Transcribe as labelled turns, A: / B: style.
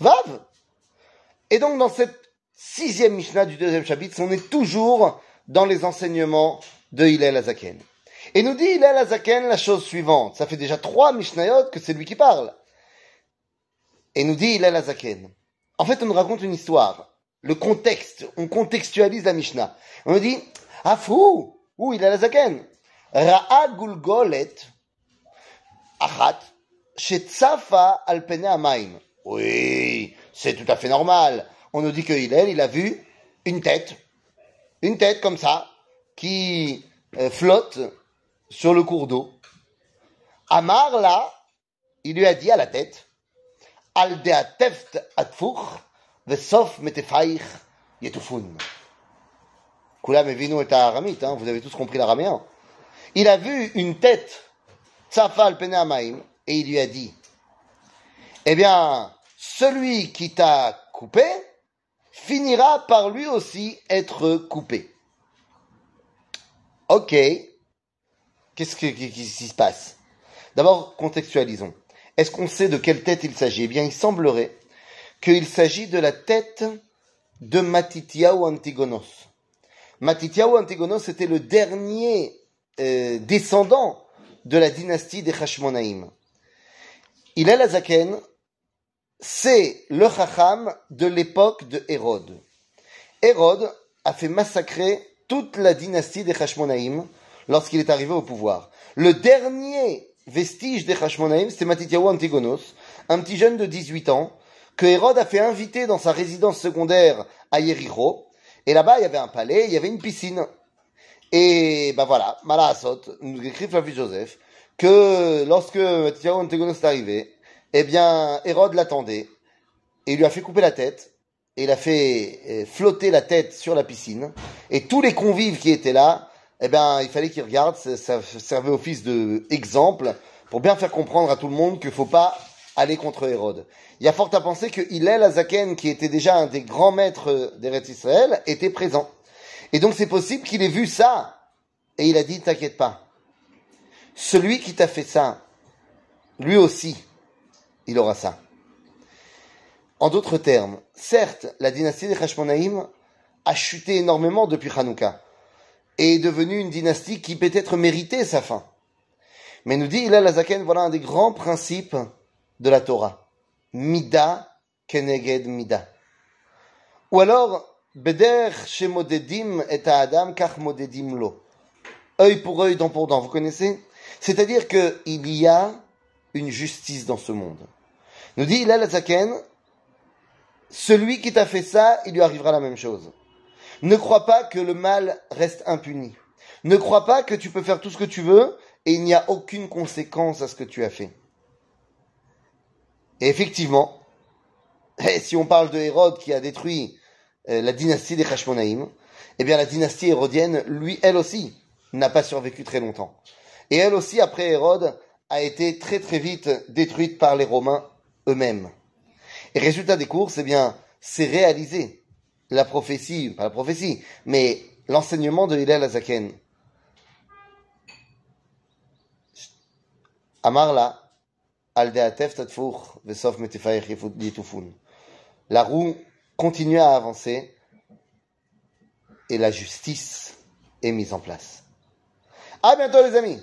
A: Vav. Et donc, dans cette sixième Mishnah du deuxième chapitre, on est toujours dans les enseignements de Hillel Azaken. Et nous dit Hillel Azaken la chose suivante. Ça fait déjà trois Mishnayot que c'est lui qui parle. Et nous dit Hillel Azaken. En fait, on nous raconte une histoire. Le contexte. On contextualise la Mishnah. On nous dit, ah fou, où Hillel Azaken? Ra'a gulgolet achat al amaim. Oui, c'est tout à fait normal. On nous dit que Hillel, il a vu une tête, une tête comme ça, qui euh, flotte sur le cours d'eau. Amar, là, il lui a dit à la tête, Al deateft atfuch, vesof metefaich yetufun. Kulam evinu et aramite, hein, vous avez tous compris l'araméen. Il a vu une tête, tsafal et il lui a dit, eh bien, celui qui t'a coupé finira par lui aussi être coupé. Ok. Qu'est-ce qui, se passe? D'abord, contextualisons. Est-ce qu'on sait de quelle tête il s'agit? Eh bien, il semblerait qu'il s'agit de la tête de Matityahu Antigonos. Matityahu Antigonos était le dernier euh, descendant de la dynastie des Hashmonaïm. Il est la Zaken, c'est le Chacham de l'époque de Hérode. Hérode a fait massacrer toute la dynastie des Hashmonaïm lorsqu'il est arrivé au pouvoir. Le dernier vestige des Hashmonaïm, c'était Matityahu Antigonos, un petit jeune de 18 ans, que Hérode a fait inviter dans sa résidence secondaire à Yericho. Et là-bas, il y avait un palais, il y avait une piscine. Et ben voilà, Malasot, nous écrit Flavie Joseph, que lorsque Matityahu Antigonos est arrivé, eh bien, Hérode l'attendait, et il lui a fait couper la tête, et il a fait euh, flotter la tête sur la piscine, et tous les convives qui étaient là, eh bien, il fallait qu'ils regardent, ça, servait office de exemple, pour bien faire comprendre à tout le monde qu'il faut pas aller contre Hérode. Il y a fort à penser que Hillel Azaken, qui était déjà un des grands maîtres d'Eretz Israël, était présent. Et donc c'est possible qu'il ait vu ça, et il a dit, t'inquiète pas. Celui qui t'a fait ça, lui aussi, il aura ça. En d'autres termes, certes, la dynastie des Hashmonaïm a chuté énormément depuis Hanouka et est devenue une dynastie qui peut-être méritait sa fin. Mais nous dit Ilal Azaken, voilà un des grands principes de la Torah. Mida keneged mida. Ou alors, Beder shemodedim et adam kach modedim lo. Œil pour œil, dent pour dent, vous connaissez? C'est-à-dire qu'il y a une justice dans ce monde. Nous dit Ilal Azaken, celui qui t'a fait ça, il lui arrivera la même chose. Ne crois pas que le mal reste impuni. Ne crois pas que tu peux faire tout ce que tu veux et il n'y a aucune conséquence à ce que tu as fait. Et effectivement, si on parle de Hérode qui a détruit euh, la dynastie des Hashmonaïm, eh bien la dynastie hérodienne, lui, elle aussi, n'a pas survécu très longtemps. Et elle aussi, après Hérode, a été très très vite détruite par les Romains eux-mêmes. Et résultat des courses, eh bien, c'est réalisé. La prophétie, pas la prophétie, mais l'enseignement de Hillel Azaken. Amarla, La roue continue à avancer et la justice est mise en place. À bientôt les amis